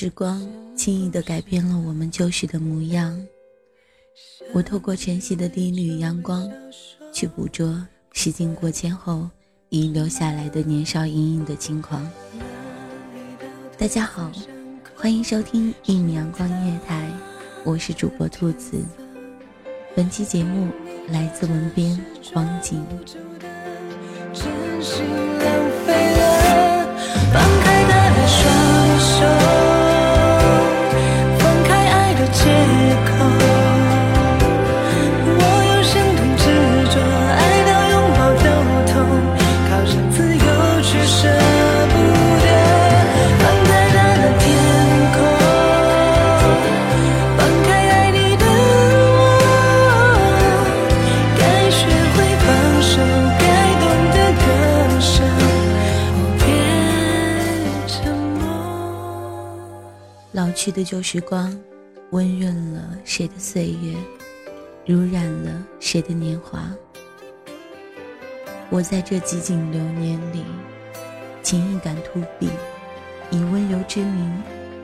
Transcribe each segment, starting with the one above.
时光轻易地改变了我们旧时的模样。我透过晨曦的第一缕阳光，去捕捉时间过千后遗留下来的年少隐隐的轻狂。大家好，欢迎收听一米阳光音乐台，我是主播兔子。本期节目来自文编方景。老去的旧时光，温润了谁的岁月，濡染了谁的年华。我在这几景流年里，情意感突笔，以温柔之名，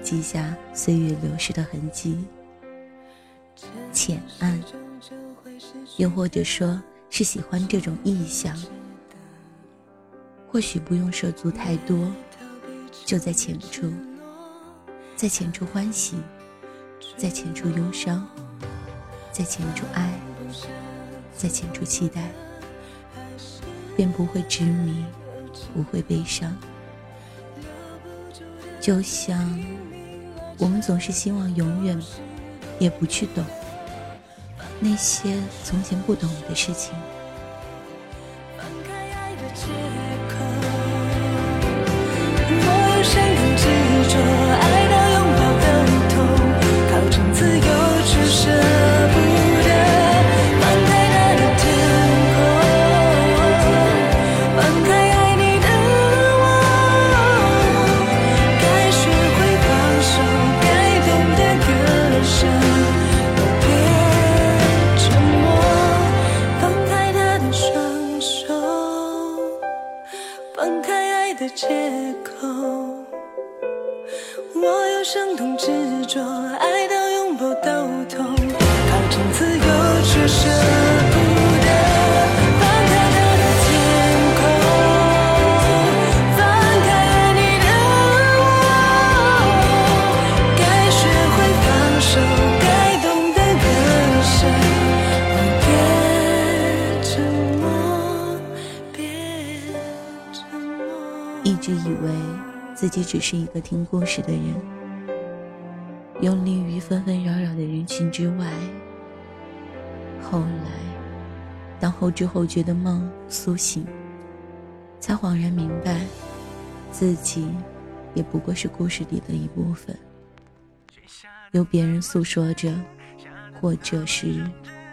记下岁月流逝的痕迹。浅暗，又或者说是喜欢这种意象。或许不用涉足太多，就在浅处。在浅处欢喜，在浅处忧伤，在浅处爱，在浅处期待，便不会执迷，不会悲伤。就像我们总是希望永远也不去懂那些从前不懂的事情。放开爱的借口，我有深自己只是一个听故事的人，游离于纷纷扰扰的人群之外。后来，当后知后觉的梦苏醒，才恍然明白，自己也不过是故事里的一部分。由别人诉说着，或者是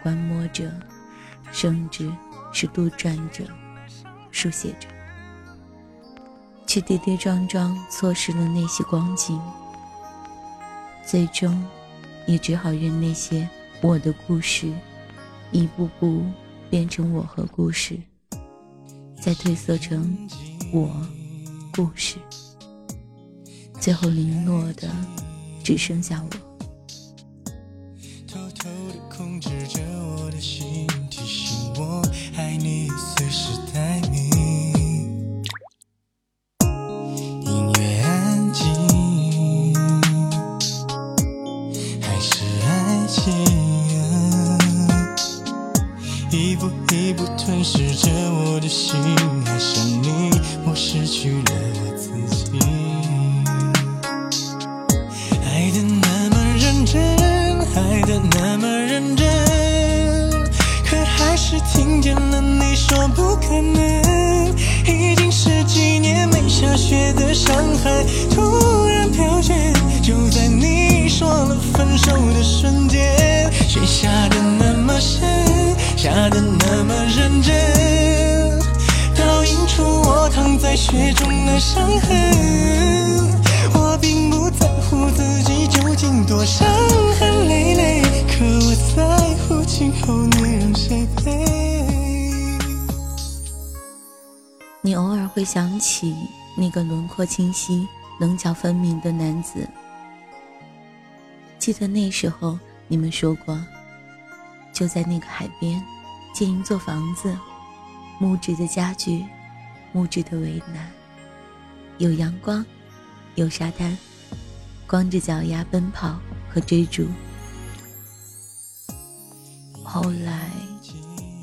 观摩着，甚至是杜撰着、书写着，却跌跌撞撞错失了那些光景，最终也只好任那些我的故事一步步变成我和故事，再褪色成我故事，最后零落的只剩下我。吞噬着我的心，爱上你，我失去了我自己。爱的那么认真，爱的那么认真，可还是听见了你说不可能。已经十几年没下雪的上海，突然飘雪，就在你说了分手的瞬间，雪下伤痕。我并不在乎自己究竟多伤痕累累，可我在乎今后你让谁陪。你偶尔会想起那个轮廓清晰、棱角分明的男子。记得那时候你们说过，就在那个海边建一座房子，木质的家具，木质的围栏，有阳光，有沙滩，光着脚丫奔跑和追逐。后来，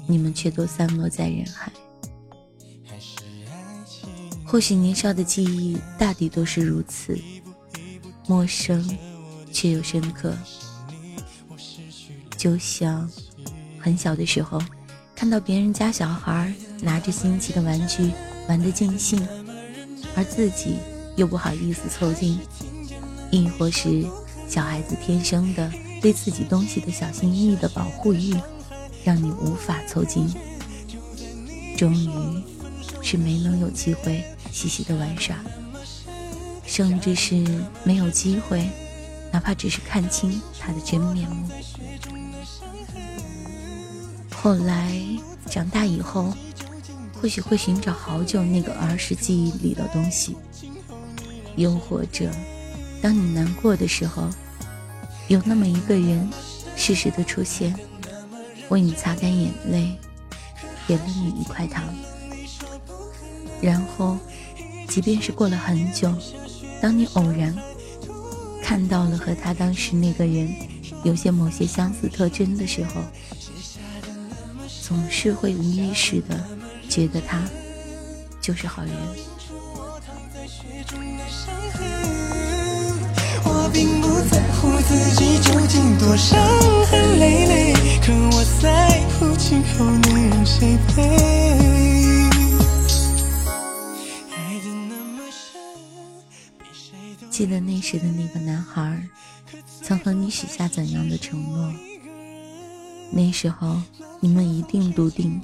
你们却都散落在人海。或许年少的记忆大抵都是如此，陌生却又深刻。就像很小的时候，看到别人家小孩拿着新奇的玩具玩得尽兴，而自己又不好意思凑近；亦或是小孩子天生的对自己东西的小心翼翼的保护欲，让你无法凑近。终于是没能有机会。细细的玩耍，甚至是没有机会，哪怕只是看清他的真面目。后来长大以后，或许会寻找好久那个儿时记忆里的东西，又或者，当你难过的时候，有那么一个人适时的出现，为你擦干眼泪，给了你一块糖，然后。即便是过了很久，当你偶然看到了和他当时那个人有些某些相似特征的时候，总是会无意识的觉得他就是好人。我并不在乎自己究竟多伤痕累累，可我在乎今后你让谁陪。记得那时的那个男孩，曾和你许下怎样的承诺？那时候你们一定笃定，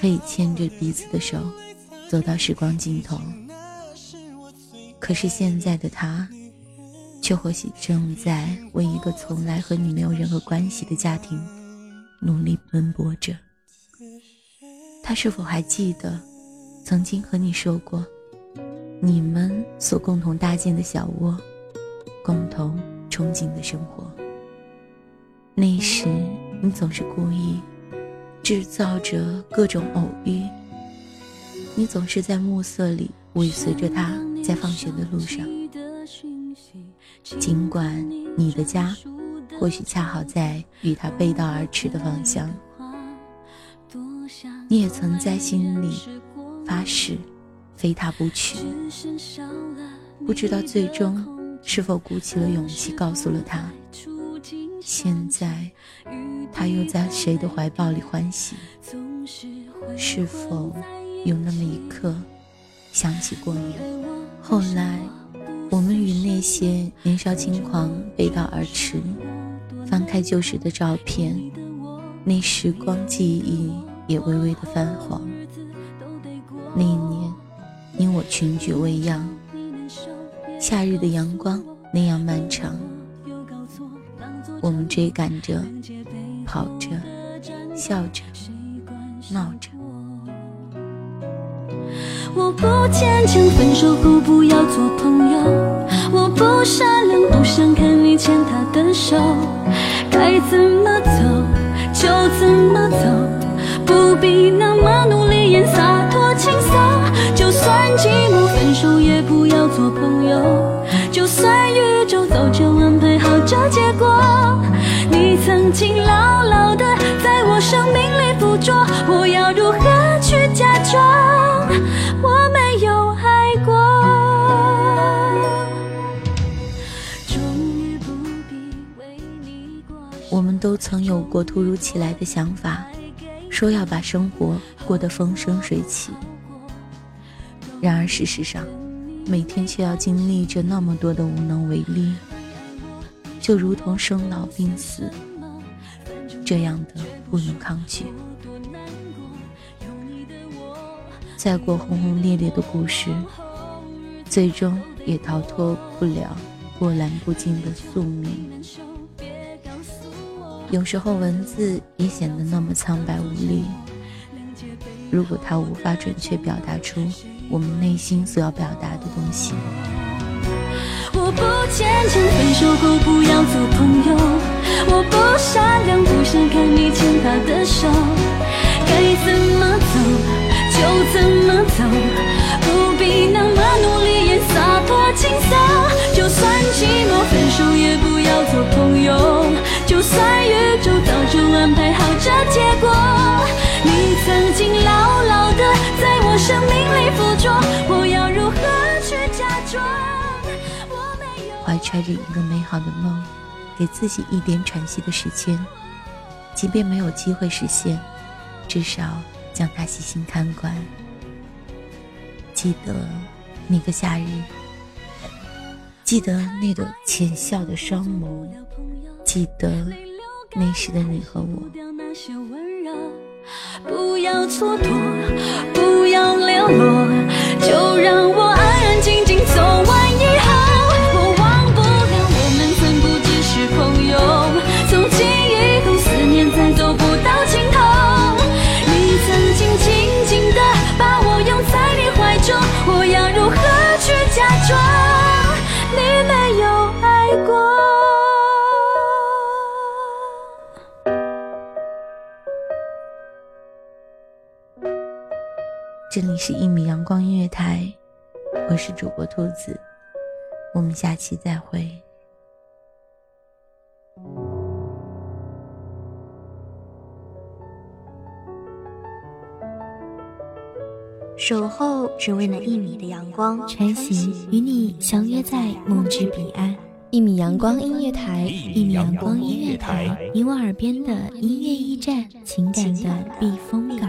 可以牵着彼此的手，走到时光尽头。可是现在的他，却或许正在为一个从来和你没有任何关系的家庭努力奔波着。他是否还记得，曾经和你说过？你们所共同搭建的小窝，共同憧憬的生活。那时，你总是故意制造着各种偶遇。你总是在暮色里尾随着他，在放学的路上。尽管你的家或许恰好在与他背道而驰的方向，你也曾在心里发誓。非他不娶，不知道最终是否鼓起了勇气告诉了他。现在，他又在谁的怀抱里欢喜？是否有那么一刻想起过你？后来，我们与那些年少轻狂背道而驰，翻开旧时的照片，那时光记忆也微微的泛黄。那一年，你我群居未央，夏日的阳光那样漫长，我们追赶着，跑着，笑着，闹着。我不坚强，分手后不要做朋友。我不善良，不想看你牵他的手。该怎么走就怎么走，不必那么努力演洒脱轻松。就算寂寞，分手也不要做朋友。就算宇宙早就安排好这结果，你曾经牢牢的在我生命里附着，我要如何去假装？我没有爱过，终于不必为你过我们都曾有过突如其来的想法，说要把生活过得风生水起。然而事实上，每天却要经历着那么多的无能为力，就如同生老病死，这样的不能抗拒。再过轰轰烈烈的故事，最终也逃脱不了波澜不惊的宿命。有时候文字也显得那么苍白无力。如果它无法准确表达出我们内心所要表达的东西，我不坚强，分手后不要做朋友。我不善良，不想看你牵他的手。该怎么走就怎么走，不必那么努力也洒脱轻松。就算寂寞，分手也不要做朋友。就算宇宙早就安排好这结果，揣着一个美好的梦，给自己一点喘息的时间，即便没有机会实现，至少将它细心看管。记得那个夏日，记得那朵浅笑的双眸，记得那时的你和我。不要蹉跎，不要流落，这里是一米阳光音乐台，我是主播兔子，我们下期再会。守候只为那一米的阳光，穿行与你相约在梦之彼岸。一米阳光音乐台，一米阳光音乐台，你我耳边的音乐驿站，情感的避风港。